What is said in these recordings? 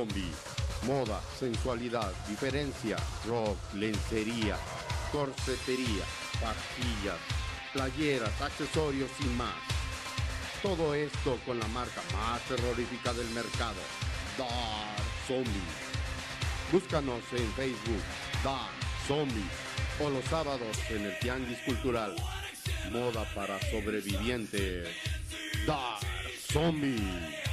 Zombie, moda, sensualidad, diferencia, rock, lencería, corsetería, pastillas, playeras, accesorios y más. Todo esto con la marca más terrorífica del mercado, Dark Zombie. Búscanos en Facebook, Dark Zombie, o los sábados en el Tianguis Cultural. Moda para sobrevivientes, Dark Zombie.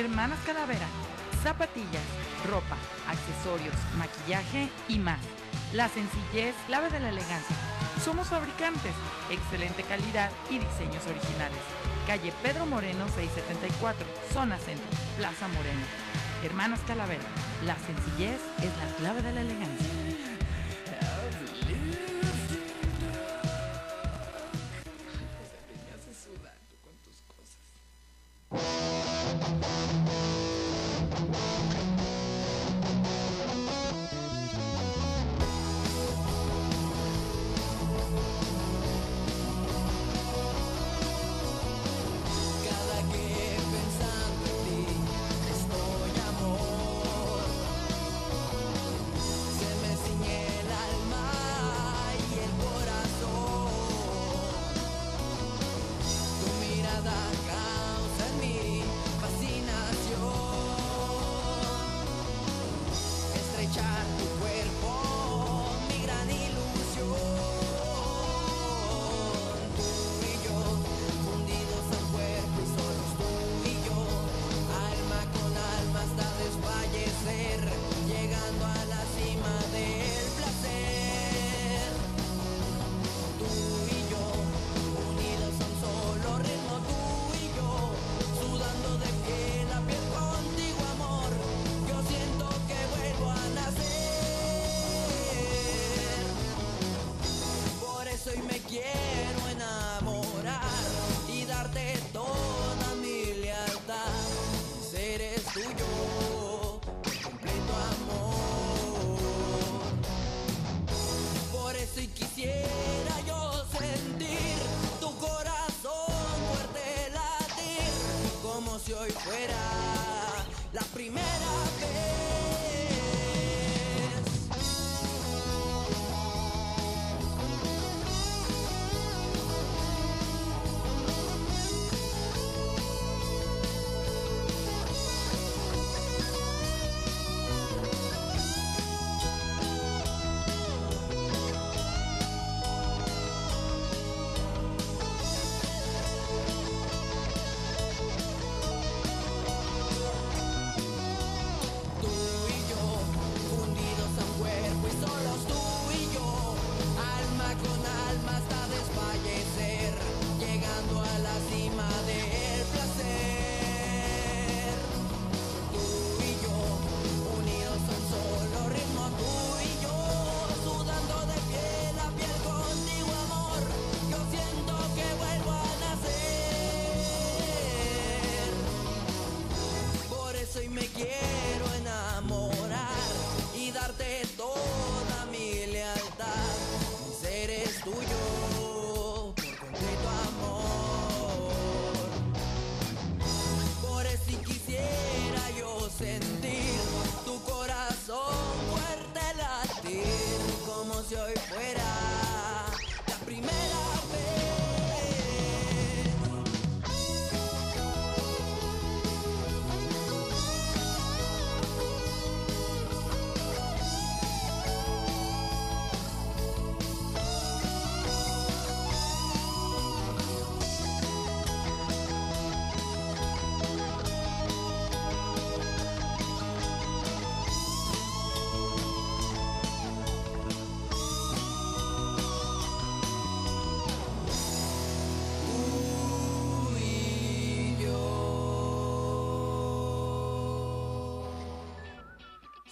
Hermanas Calavera, zapatillas, ropa, accesorios, maquillaje y más. La sencillez, clave de la elegancia. Somos fabricantes, excelente calidad y diseños originales. Calle Pedro Moreno 674, zona centro, Plaza Moreno. Hermanas Calavera, la sencillez es la clave de la elegancia.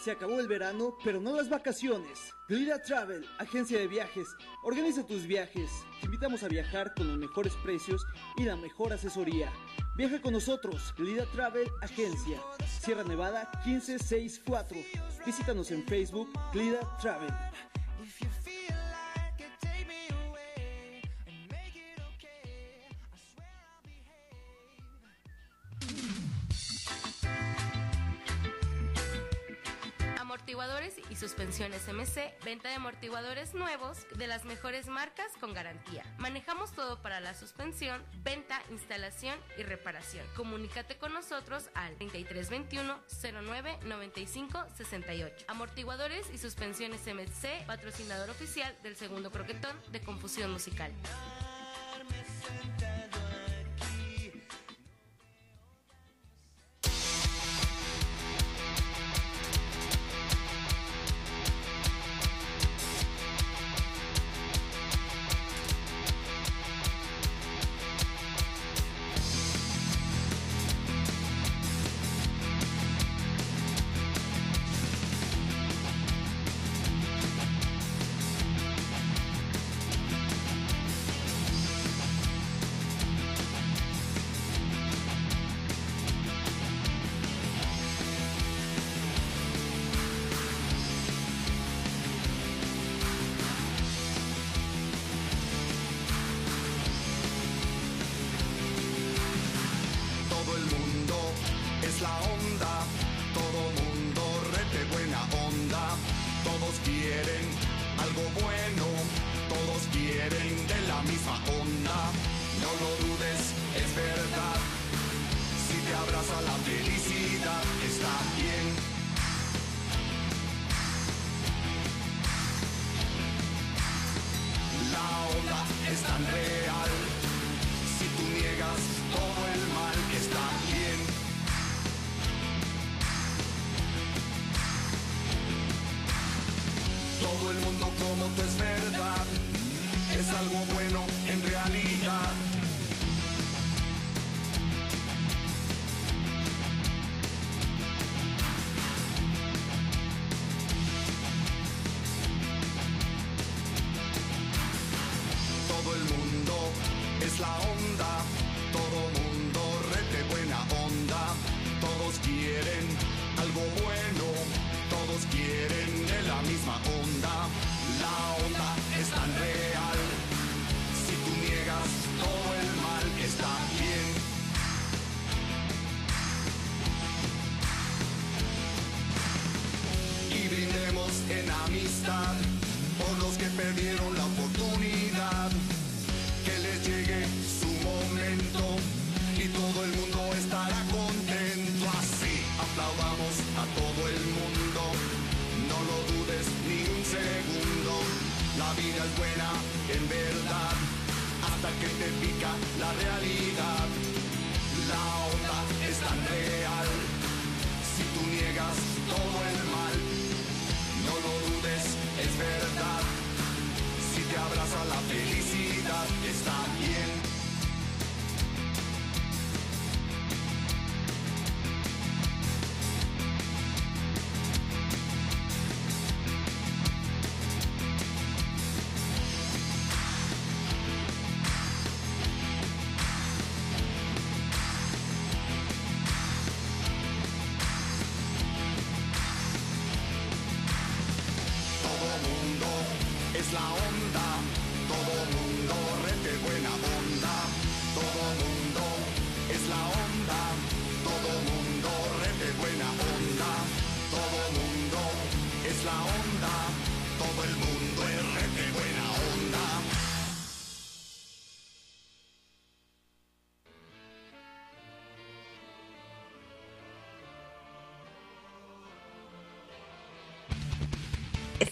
Se acabó el verano, pero no las vacaciones. Glida Travel, agencia de viajes. Organiza tus viajes. Te invitamos a viajar con los mejores precios y la mejor asesoría. Viaja con nosotros, Glida Travel Agencia. Sierra Nevada 1564. Visítanos en Facebook, Glida Travel. Suspensiones MC, venta de amortiguadores nuevos de las mejores marcas con garantía. Manejamos todo para la suspensión, venta, instalación y reparación. Comunícate con nosotros al 3321 09 95 68. Amortiguadores y suspensiones MC, patrocinador oficial del segundo croquetón de Confusión Musical.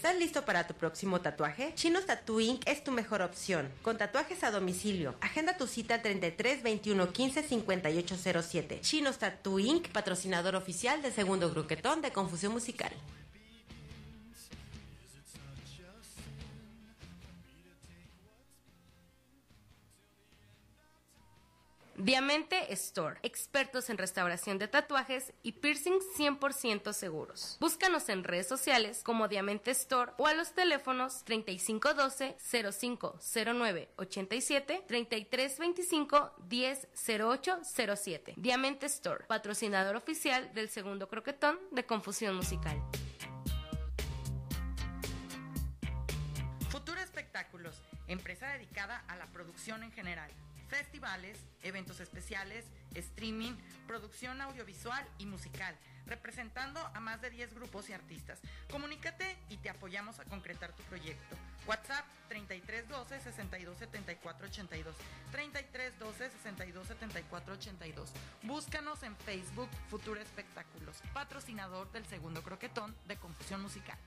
¿Estás listo para tu próximo tatuaje? Chinos Tattoo Inc. es tu mejor opción. Con tatuajes a domicilio. Agenda tu cita al 33 21 15 5807. Chinos Tattoo Inc. Patrocinador oficial del segundo gruquetón de Confusión Musical. Diamante Store, expertos en restauración de tatuajes y piercings 100% seguros. Búscanos en redes sociales como Diamante Store o a los teléfonos 3512 0509 87 3325 100807. Diamante Store, patrocinador oficial del segundo croquetón de Confusión Musical. Futuro Espectáculos, empresa dedicada a la producción en general. Festivales, eventos especiales, streaming, producción audiovisual y musical, representando a más de 10 grupos y artistas. Comunícate y te apoyamos a concretar tu proyecto. WhatsApp 3312 6274 82 3312 6274 82. Búscanos en Facebook Futuro Espectáculos, patrocinador del segundo croquetón de Confusión Musical.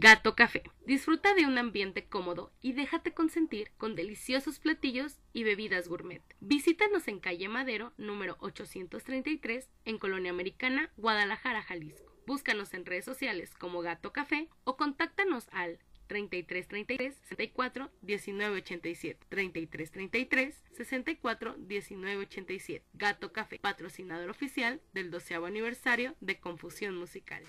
Gato Café. Disfruta de un ambiente cómodo y déjate consentir con deliciosos platillos y bebidas gourmet. Visítanos en calle Madero, número 833, en Colonia Americana, Guadalajara, Jalisco. Búscanos en redes sociales como Gato Café o contáctanos al 33 33 64 19 87 33 33 64 19 87 Gato Café, patrocinador oficial del 12 aniversario de Confusión Musical.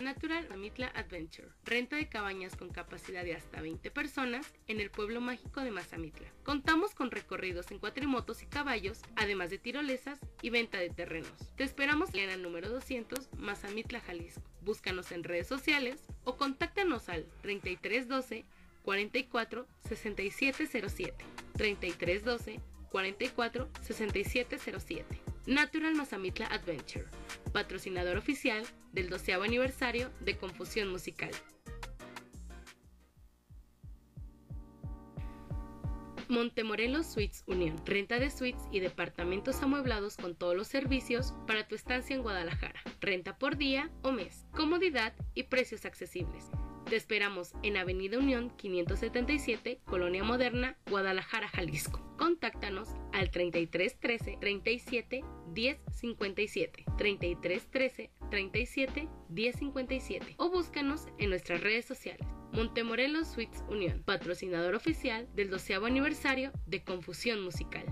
Natural Mazamitla Adventure. Renta de cabañas con capacidad de hasta 20 personas en el pueblo mágico de Mazamitla. Contamos con recorridos en cuatrimotos y caballos, además de tirolesas y venta de terrenos. Te esperamos en el número 200 Mazamitla, Jalisco. Búscanos en redes sociales o contáctanos al 3312 44 6707 3312 44 6707 Natural Mazamitla Adventure, patrocinador oficial del 12 aniversario de Confusión Musical. Montemorelos Suites Unión. Renta de suites y departamentos amueblados con todos los servicios para tu estancia en Guadalajara. Renta por día o mes. Comodidad y precios accesibles. Te esperamos en Avenida Unión 577, Colonia Moderna, Guadalajara, Jalisco. Contáctanos al 33 13 37 10 57 33 13 37 10 57 o búscanos en nuestras redes sociales. Montemorelos Suites Unión, patrocinador oficial del 12 aniversario de Confusión Musical.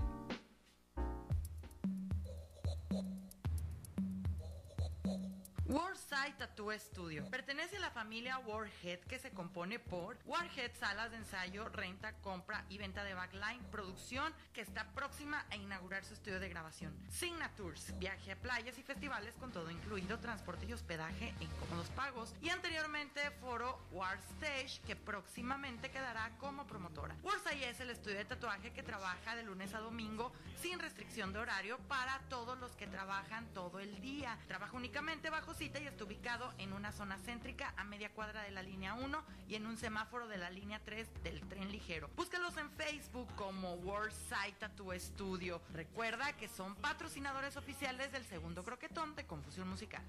Wordside Tattoo Studio. Pertenece a la familia Warhead que se compone por Warhead Salas de Ensayo, Renta, Compra y Venta de Backline, producción que está próxima a inaugurar su estudio de grabación. Signatures, viaje a playas y festivales con todo incluido, transporte y hospedaje en cómodos pagos. Y anteriormente Foro War Stage que próximamente quedará como promotora. Wordside es el estudio de tatuaje que trabaja de lunes a domingo sin restricción de horario para todos los que trabajan todo el día. Trabaja únicamente bajo cita y está ubicado en una zona céntrica a media cuadra de la línea 1 y en un semáforo de la línea 3 del tren ligero. Búscalos en Facebook como World Site Tattoo Studio. Recuerda que son patrocinadores oficiales del segundo croquetón de Confusión Musical.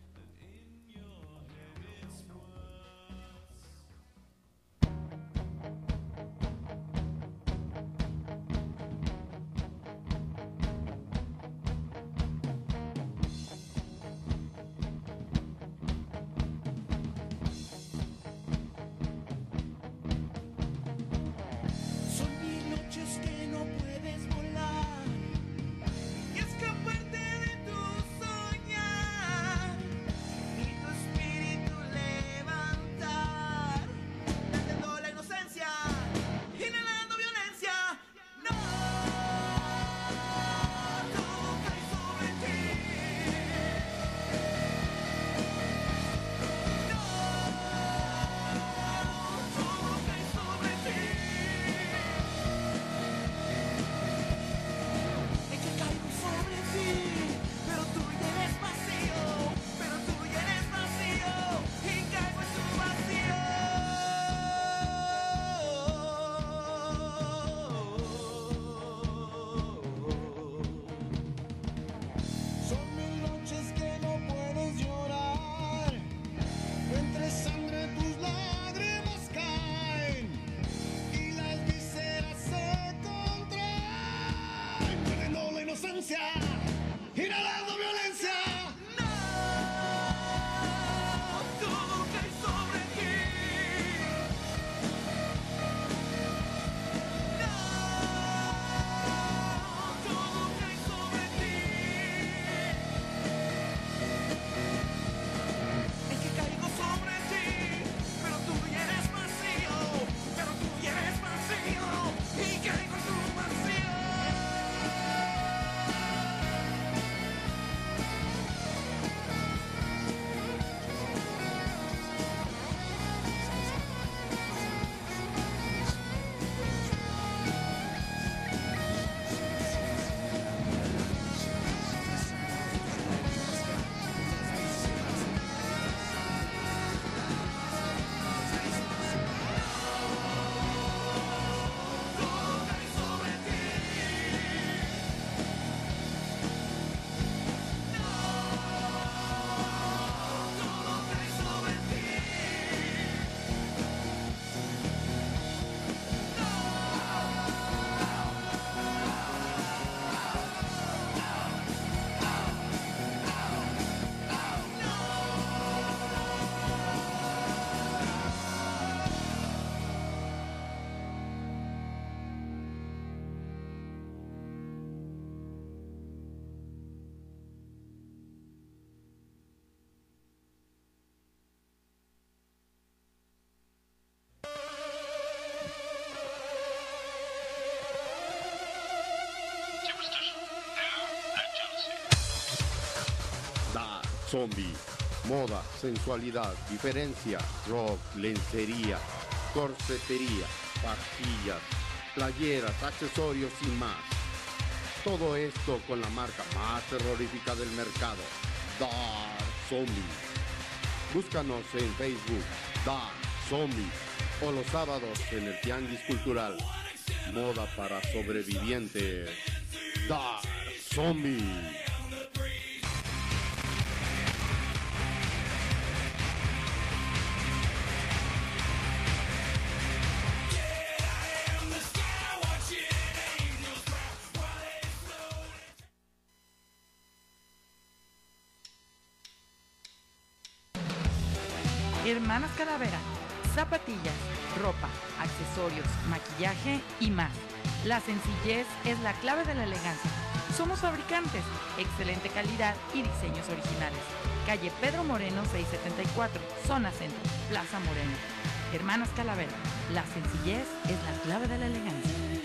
zombie, moda, sensualidad, diferencia, rock, lencería, corsetería, pastillas, playeras, accesorios y más. Todo esto con la marca más terrorífica del mercado, Dark Zombie. Búscanos en Facebook, Dark Zombie, o los sábados en el Tianguis Cultural, Moda para Sobrevivientes, Dark Zombie. Hermanas Calavera, zapatillas, ropa, accesorios, maquillaje y más. La sencillez es la clave de la elegancia. Somos fabricantes, excelente calidad y diseños originales. Calle Pedro Moreno 674, zona centro, Plaza Moreno. Hermanas Calavera, la sencillez es la clave de la elegancia.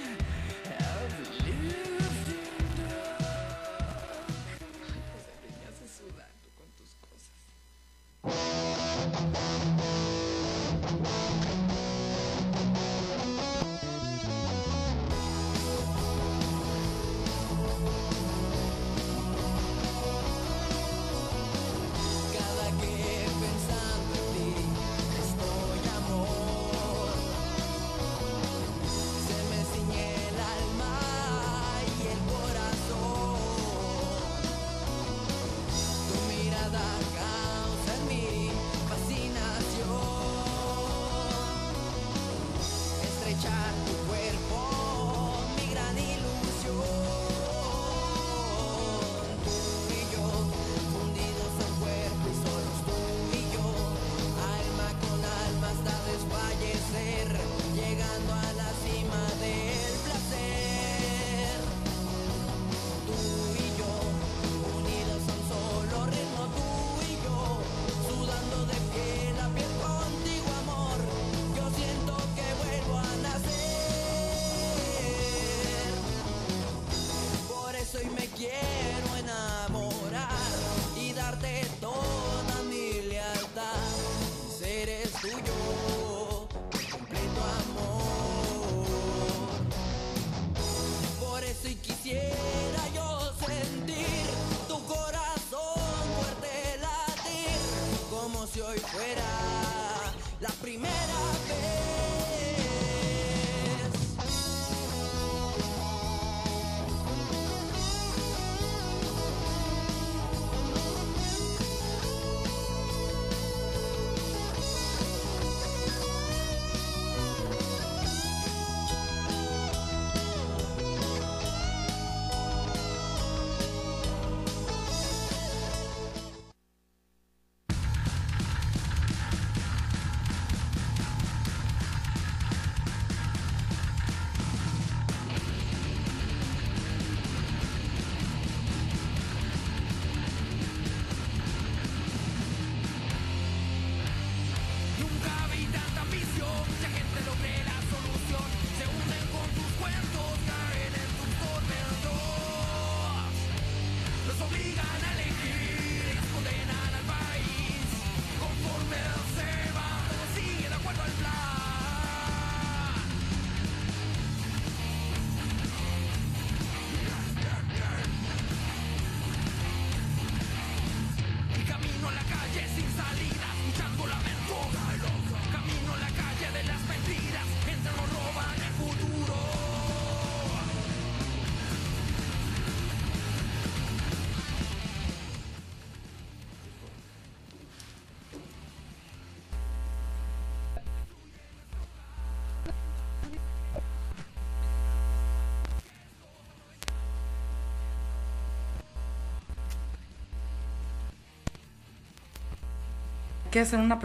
qué hacer una?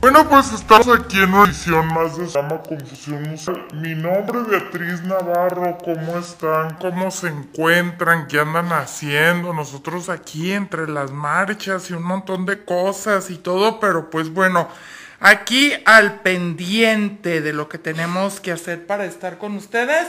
Bueno, pues estamos aquí en una edición más de Se llama Confusión Musical. Mi nombre es Beatriz Navarro. ¿Cómo están? ¿Cómo se encuentran? ¿Qué andan haciendo? Nosotros aquí entre las marchas y un montón de cosas y todo, pero pues bueno, aquí al pendiente de lo que tenemos que hacer para estar con ustedes.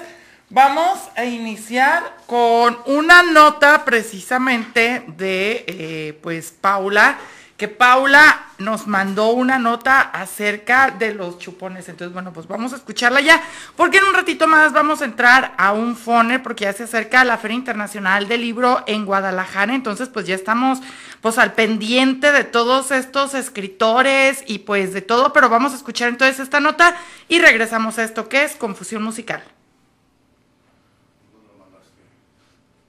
Vamos a iniciar con una nota precisamente de eh, pues Paula que Paula nos mandó una nota acerca de los chupones. Entonces, bueno, pues vamos a escucharla ya, porque en un ratito más vamos a entrar a un foner, porque ya se acerca la Feria Internacional del Libro en Guadalajara. Entonces, pues ya estamos pues al pendiente de todos estos escritores y pues de todo, pero vamos a escuchar entonces esta nota y regresamos a esto que es confusión musical.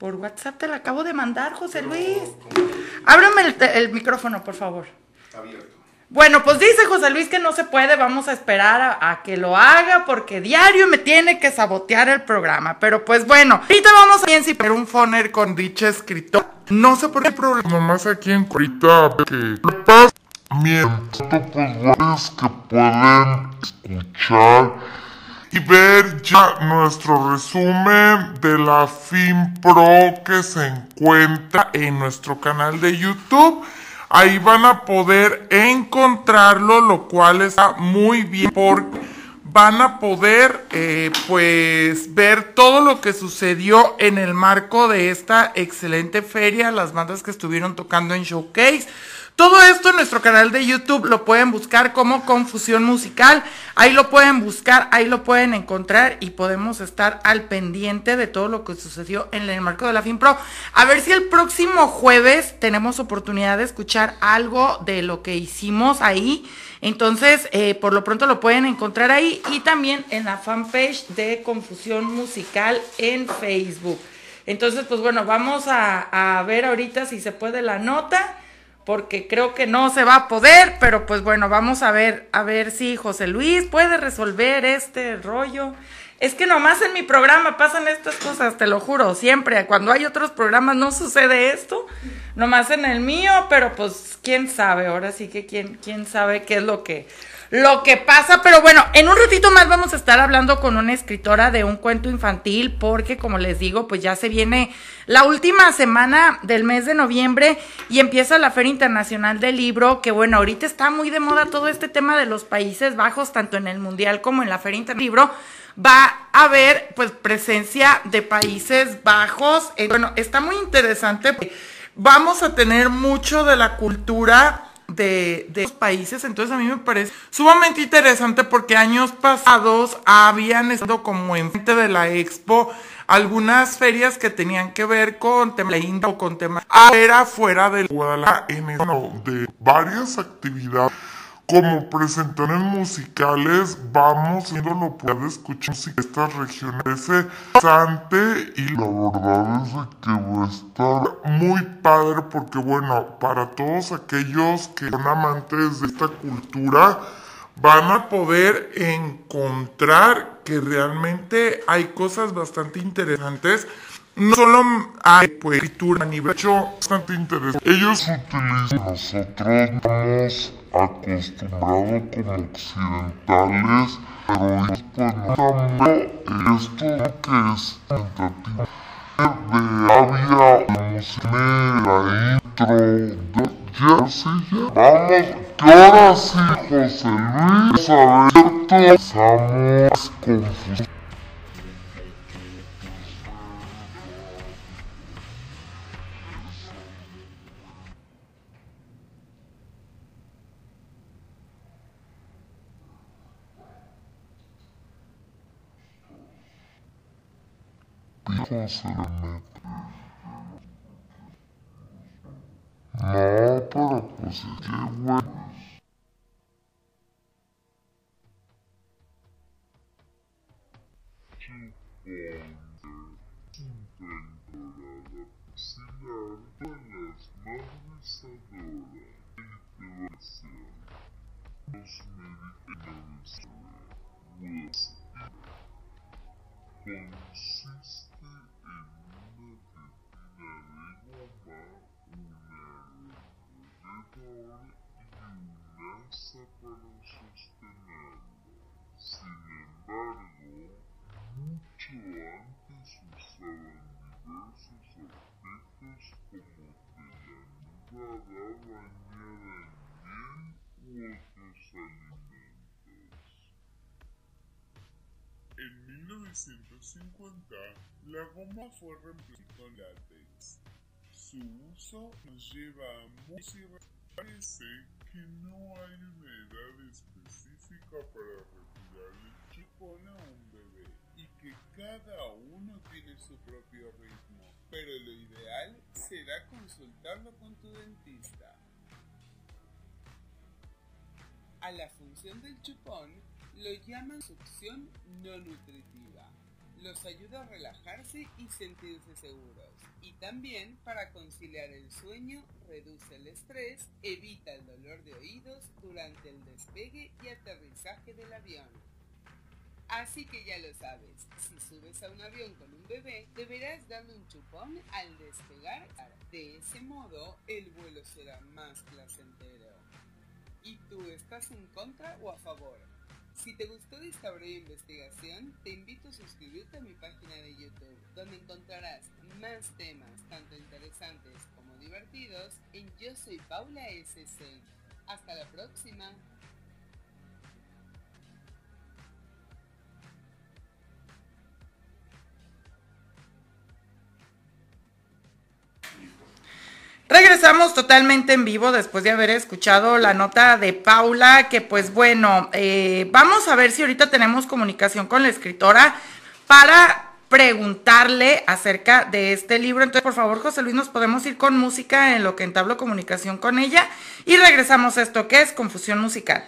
Por WhatsApp te la acabo de mandar, José Luis. Ábreme el, el micrófono, por favor. Abierto. Bueno, pues dice José Luis que no se puede, vamos a esperar a, a, que lo haga porque diario me tiene que sabotear el programa. Pero pues bueno, ahorita vamos a si un foner con dicha escritor. No sé por qué problema. Nomás aquí en ahorita que pasa mientras pues que pueden escuchar y ver ya nuestro resumen de la FinPro que se encuentra en nuestro canal de YouTube. Ahí van a poder encontrarlo, lo cual está muy bien porque van a poder eh, pues ver todo lo que sucedió en el marco de esta excelente feria, las bandas que estuvieron tocando en Showcase todo esto en nuestro canal de YouTube lo pueden buscar como Confusión Musical. Ahí lo pueden buscar, ahí lo pueden encontrar y podemos estar al pendiente de todo lo que sucedió en el marco de la FinPro. A ver si el próximo jueves tenemos oportunidad de escuchar algo de lo que hicimos ahí. Entonces, eh, por lo pronto lo pueden encontrar ahí y también en la fanpage de Confusión Musical en Facebook. Entonces, pues bueno, vamos a, a ver ahorita si se puede la nota porque creo que no se va a poder, pero pues bueno, vamos a ver, a ver si José Luis puede resolver este rollo. Es que nomás en mi programa pasan estas cosas, te lo juro, siempre. Cuando hay otros programas no sucede esto, nomás en el mío, pero pues quién sabe, ahora sí que quién, quién sabe qué es lo que, lo que pasa, pero bueno, en un ratito más vamos a estar hablando con una escritora de un cuento infantil, porque como les digo, pues ya se viene la última semana del mes de noviembre y empieza la Feria Internacional del Libro, que bueno, ahorita está muy de moda todo este tema de los Países Bajos, tanto en el Mundial como en la Feria Internacional del Libro. Va a haber pues presencia de Países Bajos. Bueno, está muy interesante. Vamos a tener mucho de la cultura de, de países. Entonces a mí me parece sumamente interesante porque años pasados habían estado como enfrente de la expo algunas ferias que tenían que ver con tema de India o con tema era fuera del Guadalajara en el, de varias actividades como presentaciones musicales vamos viendo lo puede escuchar música de estas regiones. Ese interesante y la verdad es que va a estar muy padre porque bueno para todos aquellos que son amantes de esta cultura van a poder encontrar que realmente hay cosas bastante interesantes. No solo hay pues escritura a nivel hecho bastante interesante. Ellos utilizan nosotros acostumbrados como occidentales pero pues no también esto que es tentativo de había la intro de ya vamos que ahora sí José Luis a ver estamos confusos Pico se le mete. No, pero pues es que 1950, la goma fue reemplazada con látex. Su uso nos lleva a muchos parece que no hay una edad específica para retirar el chupón a un bebé y que cada uno tiene su propio ritmo, pero lo ideal será consultarlo con tu dentista. A la función del chupón lo llaman succión no nutritiva. Los ayuda a relajarse y sentirse seguros. Y también para conciliar el sueño, reduce el estrés, evita el dolor de oídos durante el despegue y aterrizaje del avión. Así que ya lo sabes, si subes a un avión con un bebé, deberás darle un chupón al despegar. De ese modo, el vuelo será más placentero. ¿Y tú estás en contra o a favor? Si te gustó esta breve investigación, te invito a suscribirte a mi página de YouTube, donde encontrarás más temas tanto interesantes como divertidos en Yo Soy Paula SC. Hasta la próxima. Regresamos totalmente en vivo después de haber escuchado la nota de Paula, que pues bueno, eh, vamos a ver si ahorita tenemos comunicación con la escritora para preguntarle acerca de este libro. Entonces, por favor, José Luis, nos podemos ir con música en lo que entablo comunicación con ella y regresamos a esto que es confusión musical.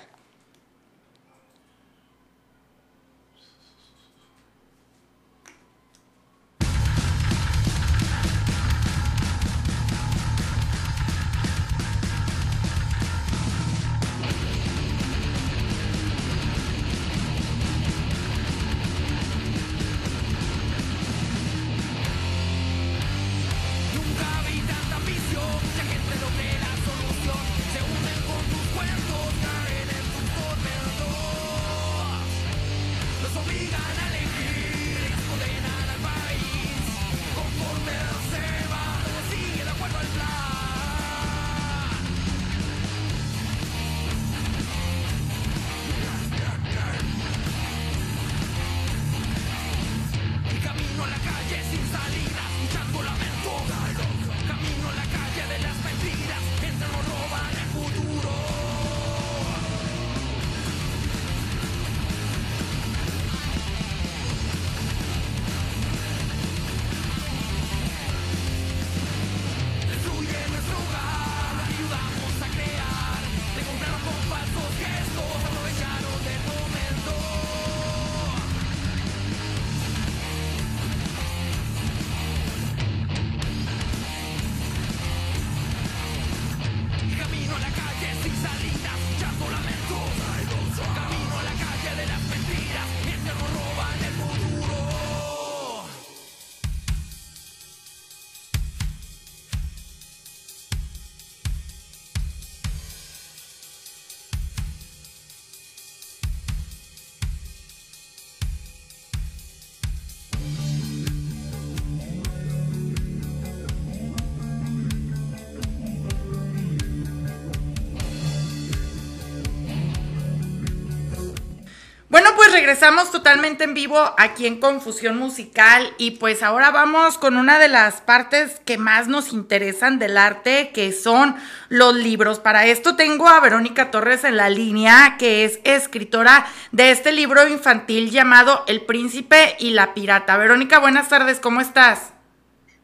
Regresamos totalmente en vivo aquí en Confusión Musical y pues ahora vamos con una de las partes que más nos interesan del arte, que son los libros. Para esto tengo a Verónica Torres en la línea, que es escritora de este libro infantil llamado El Príncipe y la Pirata. Verónica, buenas tardes, ¿cómo estás?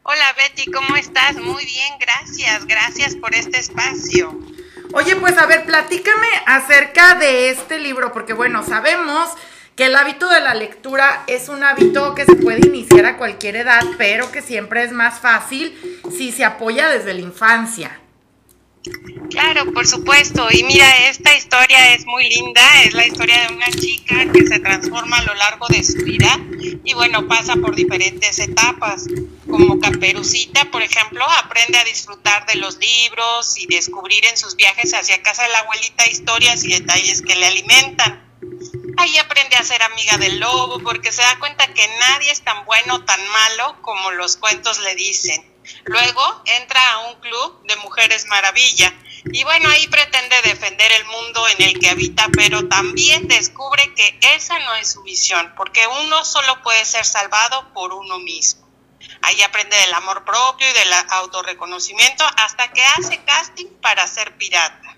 Hola Betty, ¿cómo estás? Muy bien, gracias, gracias por este espacio. Oye, pues a ver, platícame acerca de este libro, porque bueno, sabemos que el hábito de la lectura es un hábito que se puede iniciar a cualquier edad, pero que siempre es más fácil si se apoya desde la infancia. Claro, por supuesto. Y mira, esta historia es muy linda. Es la historia de una chica que se transforma a lo largo de su vida y bueno, pasa por diferentes etapas. Como Caperucita, por ejemplo, aprende a disfrutar de los libros y descubrir en sus viajes hacia casa de la abuelita historias y detalles que le alimentan. Ahí aprende a ser amiga del lobo porque se da cuenta que nadie es tan bueno o tan malo como los cuentos le dicen. Luego entra a un club de mujeres maravilla y bueno, ahí pretende defender el mundo en el que habita, pero también descubre que esa no es su misión, porque uno solo puede ser salvado por uno mismo. Ahí aprende del amor propio y del autorreconocimiento hasta que hace casting para ser pirata.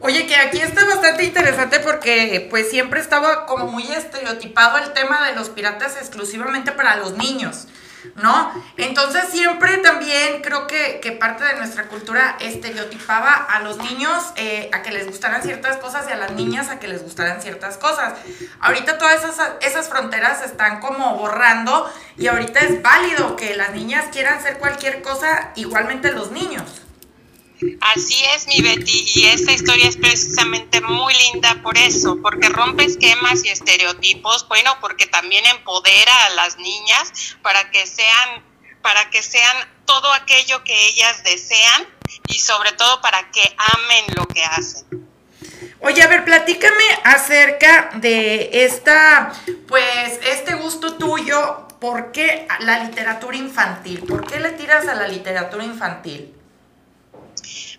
Oye, que aquí está bastante interesante porque pues siempre estaba como muy estereotipado el tema de los piratas exclusivamente para los niños. ¿no? Entonces siempre también creo que, que, parte de nuestra cultura estereotipaba a los niños eh, a que les gustaran ciertas cosas y a las niñas a que les gustaran ciertas cosas. Ahorita todas esas, esas fronteras se están como borrando y ahorita es válido que las niñas quieran hacer cualquier cosa, igualmente los niños. Así es, mi Betty, y esta historia es precisamente muy linda por eso, porque rompe esquemas y estereotipos, bueno, porque también empodera a las niñas para que sean, para que sean todo aquello que ellas desean y sobre todo para que amen lo que hacen. Oye, a ver, platícame acerca de esta, pues, este gusto tuyo, ¿por qué la literatura infantil? ¿Por qué le tiras a la literatura infantil?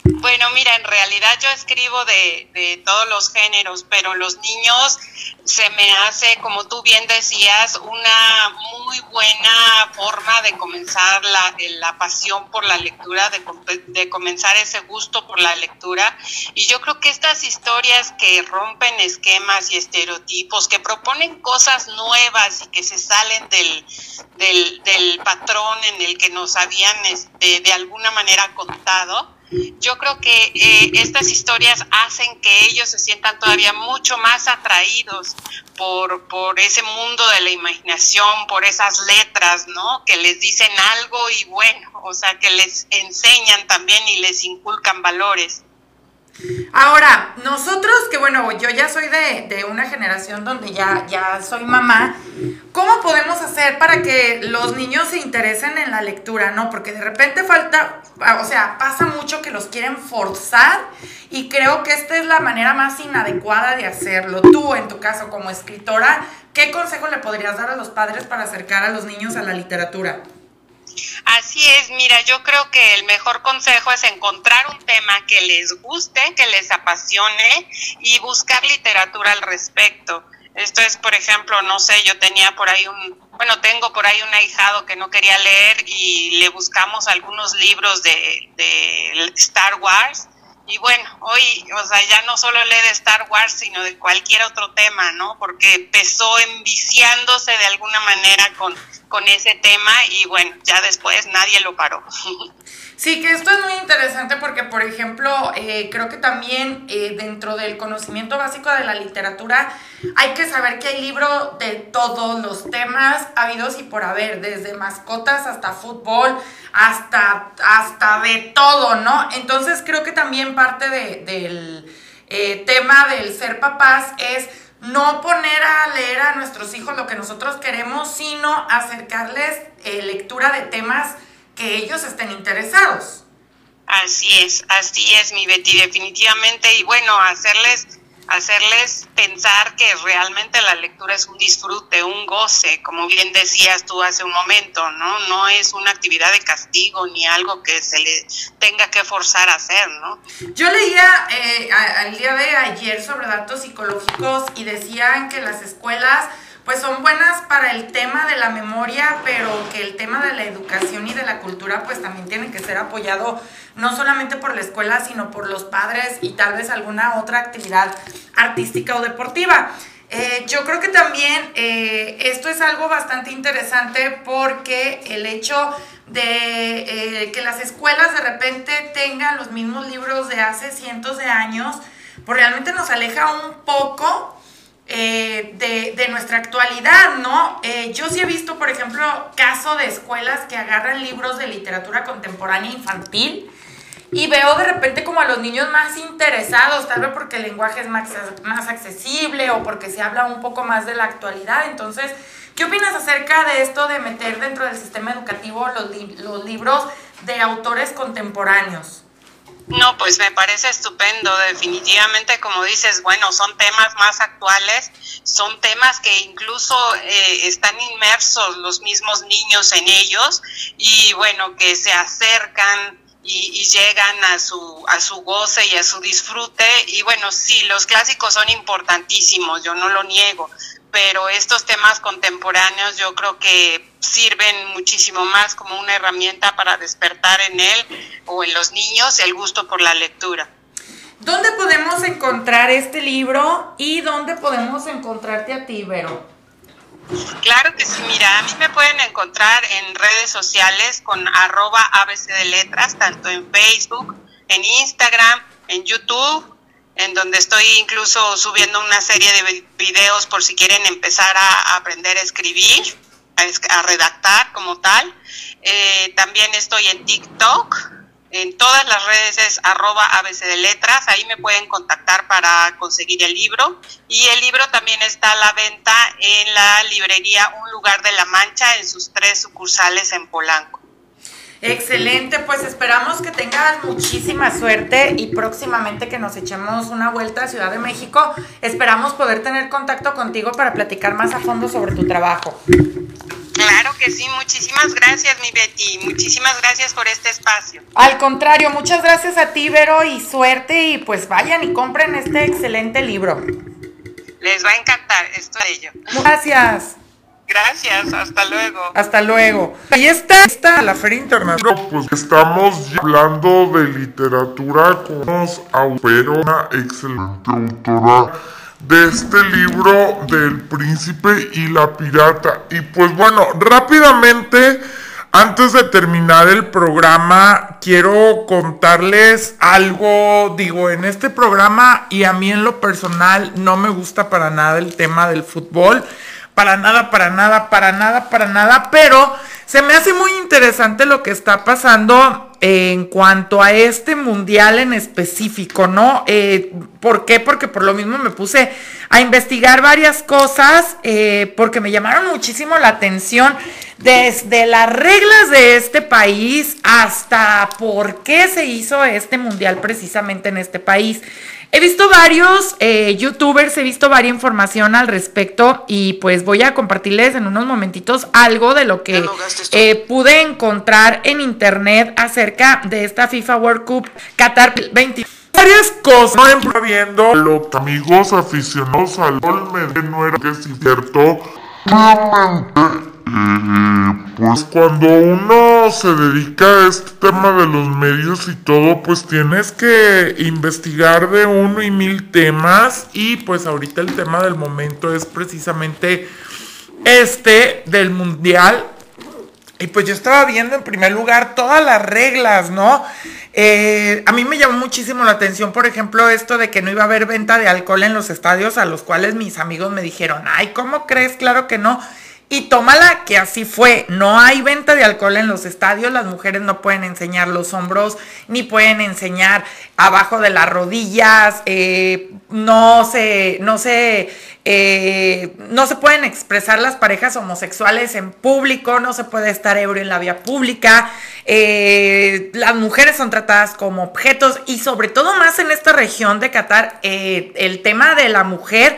Bueno, mira, en realidad yo escribo de, de, todos los géneros, pero los niños se me hace, como tú bien decías, una muy buena forma de comenzar la, la pasión por la lectura, de, de, comenzar ese gusto por la lectura. Y yo creo que estas historias que rompen esquemas y estereotipos, que proponen cosas nuevas y que se salen del, del, del patrón en el que nos habían este, de alguna manera contado, yo creo que eh, estas historias hacen que ellos se sientan todavía mucho más atraídos por, por ese mundo de la imaginación, por esas letras, ¿no? Que les dicen algo y bueno, o sea, que les enseñan también y les inculcan valores. Ahora, nosotros, que bueno, yo ya soy de, de, una generación donde ya, ya soy mamá, ¿cómo podemos hacer para que los niños se interesen en la lectura, no? Porque de repente falta, o sea, pasa mucho que los quieren forzar y creo que esta es la manera más inadecuada de hacerlo. Tú, en tu caso, como escritora, ¿qué consejo le podrías dar a los padres para acercar a los niños a la literatura? Así es, mira, yo creo que el mejor consejo es encontrar un tema que les guste, que les apasione y buscar literatura al respecto. Esto es, por ejemplo, no sé, yo tenía por ahí un, bueno, tengo por ahí un ahijado que no quería leer y le buscamos algunos libros de, de Star Wars. Y bueno, hoy, o sea, ya no solo lee de Star Wars, sino de cualquier otro tema, ¿no? Porque empezó enviciándose de alguna manera con con ese tema y bueno, ya después nadie lo paró. Sí, que esto es muy interesante porque, por ejemplo, eh, creo que también eh, dentro del conocimiento básico de la literatura hay que saber que hay libro de todos los temas habidos y por haber, desde mascotas hasta fútbol, hasta, hasta de todo, ¿no? Entonces creo que también parte de, del eh, tema del ser papás es no poner a leer a nuestros hijos lo que nosotros queremos, sino acercarles eh, lectura de temas que ellos estén interesados. Así es, así es, mi Betty, definitivamente. Y bueno, hacerles hacerles pensar que realmente la lectura es un disfrute, un goce, como bien decías tú hace un momento, ¿no? No es una actividad de castigo ni algo que se le tenga que forzar a hacer, ¿no? Yo leía eh, al día de ayer sobre datos psicológicos y decían que las escuelas pues son buenas para el tema de la memoria, pero que el tema de la educación y de la cultura pues también tiene que ser apoyado no solamente por la escuela, sino por los padres y tal vez alguna otra actividad artística o deportiva. Eh, yo creo que también eh, esto es algo bastante interesante porque el hecho de eh, que las escuelas de repente tengan los mismos libros de hace cientos de años, pues realmente nos aleja un poco eh, de, de, nuestra actualidad, ¿no? Eh, yo sí he visto, por ejemplo, caso de escuelas que agarran libros de literatura contemporánea infantil y veo de repente como a los niños más interesados, tal vez porque el lenguaje es más, más accesible o porque se habla un poco más de la actualidad. Entonces, ¿qué opinas acerca de esto de meter dentro del sistema educativo los, li los libros de autores contemporáneos? No, pues me parece estupendo, definitivamente, como dices, bueno, son temas más actuales, son temas que incluso eh, están inmersos los mismos niños en ellos y bueno, que se acercan y, y, llegan a su, a su goce y a su disfrute. Y bueno, sí, los clásicos son importantísimos, yo no lo niego, pero estos temas contemporáneos yo creo que sirven muchísimo más como una herramienta para despertar en él o en los niños el gusto por la lectura. ¿Dónde podemos encontrar este libro y dónde podemos encontrarte a ti, Vero? Claro que sí, mira, a mí me pueden encontrar en redes sociales con arroba ABC de letras, tanto en Facebook, en Instagram, en YouTube, en donde estoy incluso subiendo una serie de videos por si quieren empezar a aprender a escribir, a, redactar como tal. Eh, también estoy en TikTok, en todas las redes es arroba ABC de letras, ahí me pueden contactar para conseguir el libro. Y el libro también está a la venta en la librería Un Lugar de la Mancha en sus tres sucursales en Polanco. Excelente, pues esperamos que tengas muchísima suerte y próximamente que nos echemos una vuelta a Ciudad de México, esperamos poder tener contacto contigo para platicar más a fondo sobre tu trabajo. Claro que sí, muchísimas gracias, mi Betty. Muchísimas gracias por este espacio. Al contrario, muchas gracias a ti, Vero, y suerte. Y pues vayan y compren este excelente libro. Les va a encantar, esto de ello. Gracias. Gracias, hasta luego. Hasta luego. Ahí está, está la Feria Internacional. Pues estamos hablando de literatura con a una excelente autora de este libro del príncipe y la pirata. Y pues bueno, rápidamente, antes de terminar el programa, quiero contarles algo, digo, en este programa y a mí en lo personal no me gusta para nada el tema del fútbol. Para nada, para nada, para nada, para nada, pero se me hace muy interesante lo que está pasando en cuanto a este mundial en específico, ¿no? Eh, ¿Por qué? Porque por lo mismo me puse a investigar varias cosas eh, porque me llamaron muchísimo la atención desde las reglas de este país hasta por qué se hizo este mundial precisamente en este país. He visto varios eh, youtubers, he visto varias información al respecto y pues voy a compartirles en unos momentitos algo de lo que eh, pude encontrar en internet acerca de esta FIFA World Cup Qatar 20 varias cosas. No viendo los amigos aficionados al gol no era que es cierto pues cuando uno se dedica a este tema de los medios y todo, pues tienes que investigar de uno y mil temas y pues ahorita el tema del momento es precisamente este del mundial. Y pues yo estaba viendo en primer lugar todas las reglas, ¿no? Eh, a mí me llamó muchísimo la atención, por ejemplo, esto de que no iba a haber venta de alcohol en los estadios, a los cuales mis amigos me dijeron, ay, ¿cómo crees? Claro que no. Y tómala que así fue. No hay venta de alcohol en los estadios. Las mujeres no pueden enseñar los hombros, ni pueden enseñar abajo de las rodillas. Eh, no se, no se, eh, no se pueden expresar las parejas homosexuales en público. No se puede estar ebrio en la vía pública. Eh, las mujeres son tratadas como objetos y sobre todo más en esta región de Qatar, el tema de la mujer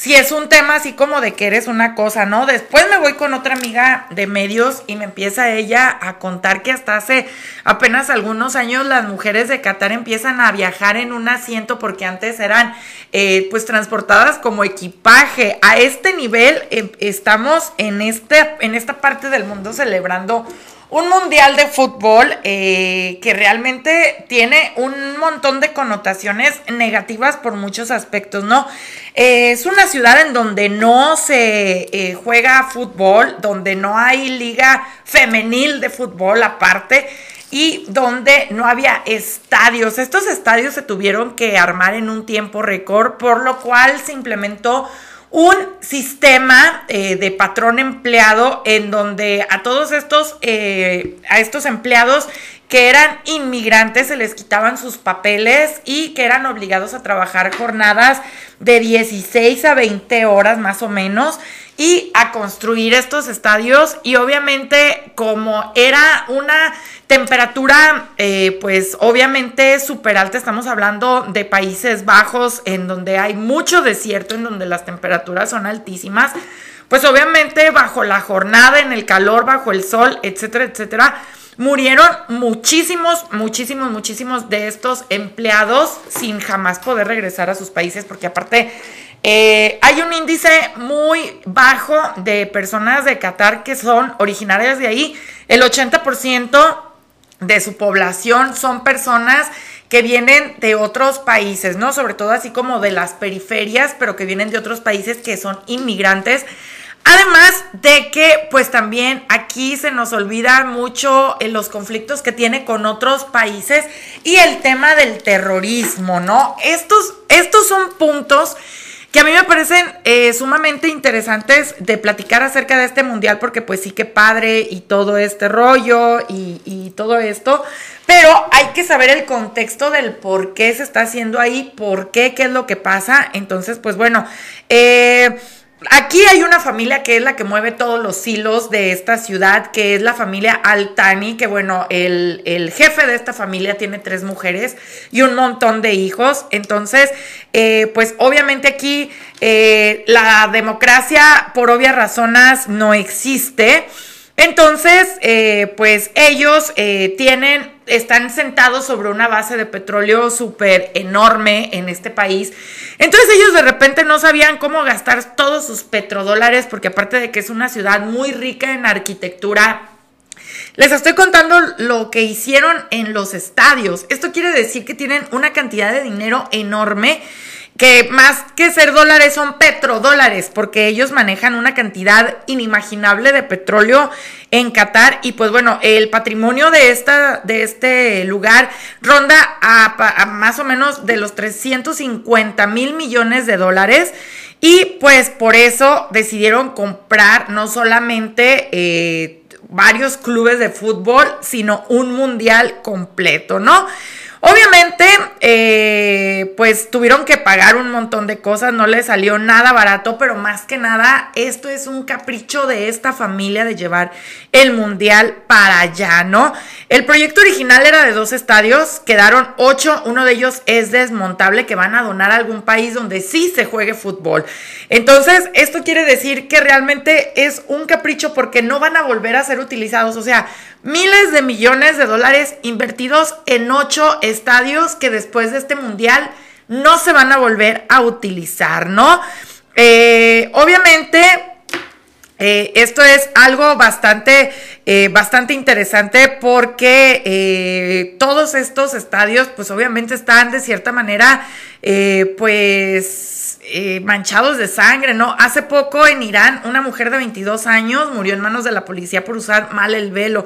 si es un tema así como de que eres una cosa, ¿no? Después me voy con otra amiga de medios y me empieza ella a contar que hasta hace apenas algunos años las mujeres de Qatar empiezan a viajar en un asiento porque antes eran eh, pues transportadas como equipaje. A este nivel em, estamos en, este, en esta parte del mundo celebrando un mundial de fútbol eh, que realmente tiene un montón de connotaciones negativas por muchos aspectos, ¿no? Eh, es una ciudad en donde no se eh, juega fútbol, donde no hay liga femenil de fútbol aparte y donde no había estadios. Estos estadios se tuvieron que armar en un tiempo récord, por lo cual se implementó un sistema eh, de patrón empleado en donde a todos estos, eh, a estos empleados que eran inmigrantes se les quitaban sus papeles y que eran obligados a trabajar jornadas de 16 a 20 horas más o menos y a construir estos estadios. Y obviamente como era una temperatura eh, pues obviamente súper alta, estamos hablando de Países Bajos en donde hay mucho desierto, en donde las temperaturas son altísimas, pues obviamente bajo la jornada, en el calor, bajo el sol, etcétera, etcétera, murieron muchísimos, muchísimos, muchísimos de estos empleados sin jamás poder regresar a sus países, porque aparte eh, hay un índice muy bajo de personas de Qatar que son originarias de ahí. El 80% de su población son personas que vienen de otros países, ¿no? Sobre todo así como de las periferias, pero que vienen de otros países que son inmigrantes. Además de que, pues también aquí se nos olvida mucho en los conflictos que tiene con otros países y el tema del terrorismo, ¿no? Estos, estos son puntos que a mí me parecen eh, sumamente interesantes de platicar acerca de este mundial, porque pues sí que padre y todo este rollo y, y todo esto, pero hay que saber el contexto del por qué se está haciendo ahí, por qué, qué es lo que pasa. Entonces, pues bueno, eh Aquí hay una familia que es la que mueve todos los hilos de esta ciudad, que es la familia Altani, que bueno, el, el jefe de esta familia tiene tres mujeres y un montón de hijos. Entonces, eh, pues obviamente aquí eh, la democracia, por obvias razones, no existe. Entonces, eh, pues ellos tienen, están sentados sobre una base de petróleo súper enorme en este país. Entonces ellos de repente no sabían cómo gastar todos sus petrodólares, porque aparte de que es una ciudad muy rica en arquitectura, les estoy contando lo que hicieron en los estadios. Esto quiere decir que tienen una cantidad de dinero enorme que más que ser dólares son petrodólares, porque ellos manejan una cantidad inimaginable de petróleo en Qatar. Y pues bueno, el patrimonio de, esta, de este lugar ronda a, más o menos de los 350 mil millones de dólares. Y pues por eso decidieron comprar no solamente eh, varios clubes de fútbol, sino un mundial completo, ¿no? Obviamente, eh, pues tuvieron que pagar un montón de cosas, no les salió nada barato, pero más que nada, esto es un capricho de esta familia de llevar el mundial para allá, ¿no? El proyecto original era de dos estadios, quedaron ocho, uno de ellos es desmontable que van a donar a algún país donde sí se juegue fútbol. Entonces, esto quiere decir que realmente es un capricho porque no van a volver a ser utilizados, o sea, miles de millones de dólares invertidos en ocho estadios que después de este mundial no se van a volver a utilizar, ¿no? Eh, obviamente, eh, esto es algo bastante, eh, bastante interesante porque todos estos estadios, pues obviamente están de cierta manera, pues manchados de sangre, ¿no? Hace poco en Irán una mujer de 22 años murió en manos de la policía por usar mal el velo.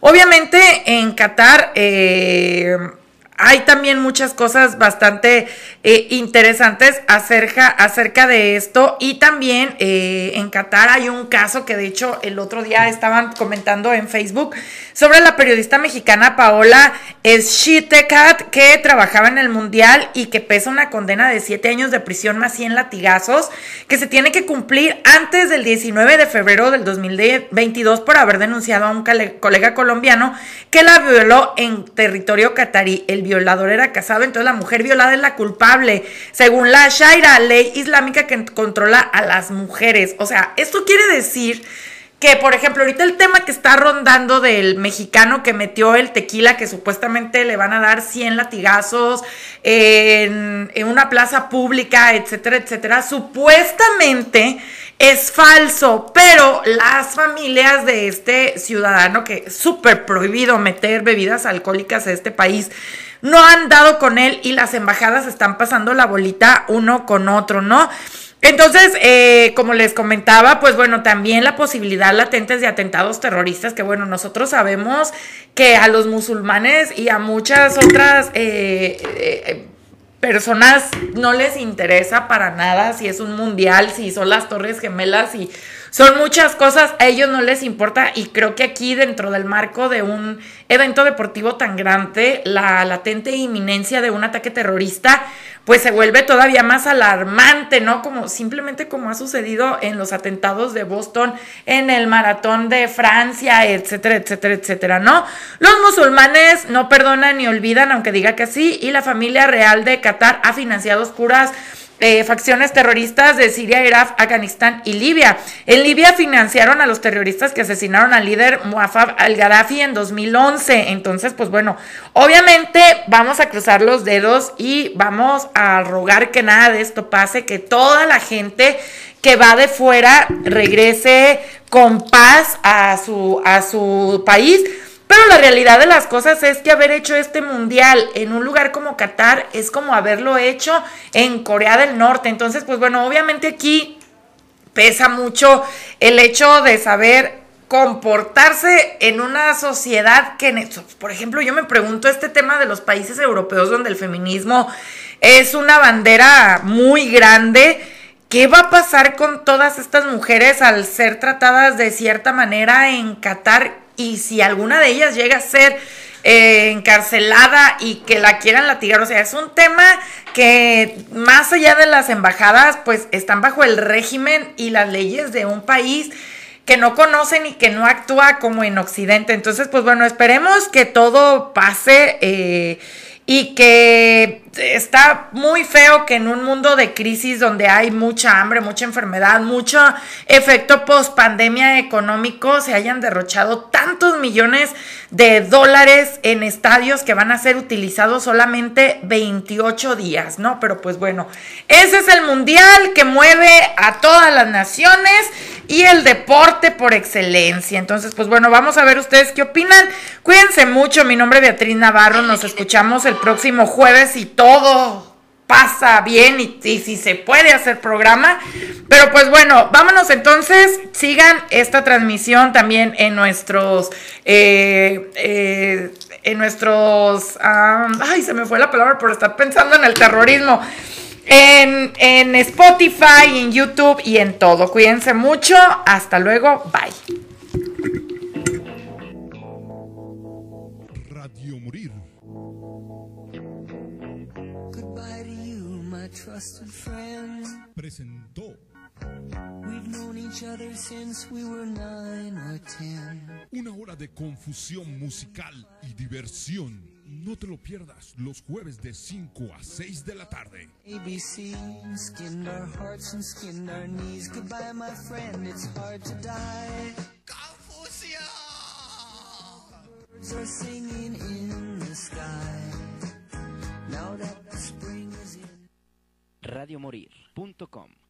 Obviamente en Qatar hay también muchas cosas bastante eh, interesantes acerca, de esto y también eh, en Qatar hay un caso que de hecho el otro día estaban comentando en Facebook sobre la periodista mexicana Paola Schitekat que trabajaba en el Mundial y que pesa una condena de 7 años de prisión más 100 latigazos que se tiene que cumplir antes del 19 de febrero del 2022 por haber denunciado a un colega colombiano que la violó en territorio catarí. El violador era casado, entonces la mujer violada es la culpable, según la Shaira, ley islámica que controla a las mujeres. O sea, esto quiere decir que, por ejemplo, ahorita el tema que está rondando del mexicano que metió el tequila, que supuestamente le van a dar 100 latigazos en, en una plaza pública, etcétera, etcétera, supuestamente es falso, pero las familias de este ciudadano que es súper prohibido meter bebidas alcohólicas a este país, no han dado con él y las embajadas están pasando la bolita uno con otro, ¿no? Entonces, eh, como les comentaba, pues bueno, también la posibilidad latente de atentados terroristas, que bueno, nosotros sabemos que a los musulmanes y a muchas otras eh, eh, personas no les interesa para nada si es un mundial, si son las Torres Gemelas y son muchas cosas, a ellos no les importa. Y creo que aquí dentro del marco de un evento deportivo tan grande, la latente inminencia de un ataque terrorista, pues se vuelve todavía más alarmante, ¿no? Como simplemente como ha sucedido en los atentados de Boston, en el maratón de Francia, etcétera, etcétera, etcétera, ¿no? Los musulmanes no perdonan ni olvidan, aunque diga que sí, y la familia real de Qatar ha financiado oscuras eh, facciones terroristas de Siria, Irak, Afganistán y Libia. En Libia financiaron a los terroristas que asesinaron al líder Muaffar al-Gaddafi en 2011. Entonces, pues bueno, obviamente vamos a cruzar los dedos y vamos a rogar que nada de esto pase, que toda la gente que va de fuera regrese con paz a su, a su país pero la realidad de las cosas es que haber hecho este mundial en un lugar como Qatar es como haberlo hecho en Corea del Norte. Entonces, pues bueno, obviamente aquí pesa mucho el hecho de saber comportarse en una sociedad que, por ejemplo, yo me pregunto este tema de los países europeos donde el feminismo es una bandera muy grande. ¿Qué va a pasar con todas estas mujeres al ser tratadas de cierta manera en Qatar? Y si alguna de ellas llega a ser eh, encarcelada y que la quieran latigar, o sea, es un tema que más allá de las embajadas, pues están bajo el régimen y las leyes de un país que no conocen y que no actúa como en Occidente. Entonces, pues bueno, esperemos que todo pase. Eh, y que está muy feo que en un mundo de crisis donde hay mucha hambre, mucha enfermedad, mucho efecto post pandemia económico, se hayan derrochado tantos millones de dólares en estadios que van a ser utilizados solamente 28 días, ¿no? Pero pues bueno, ese es el mundial que mueve a todas las naciones y el deporte por excelencia. Entonces, pues bueno, vamos a ver ustedes qué opinan. Cuídense mucho, mi nombre es Beatriz Navarro, nos escuchamos el próximo jueves y todo pasa bien y, si se puede hacer programa. Pero pues bueno, vámonos entonces, sigan esta transmisión también en nuestros, eh, eh, en nuestros, ay, se me fue la palabra por estar pensando en el terrorismo. En, en Spotify, en YouTube y en todo. Cuídense mucho. Hasta luego. Bye. Una hora de confusión musical y diversión. No te lo pierdas los jueves de 5 a 6 de la tarde. ABC skinned our hearts and skinned our knees. Goodbye, my friend, it's hard to die. Birds are singing in the sky. Now that the spring is in. Radiomorir.com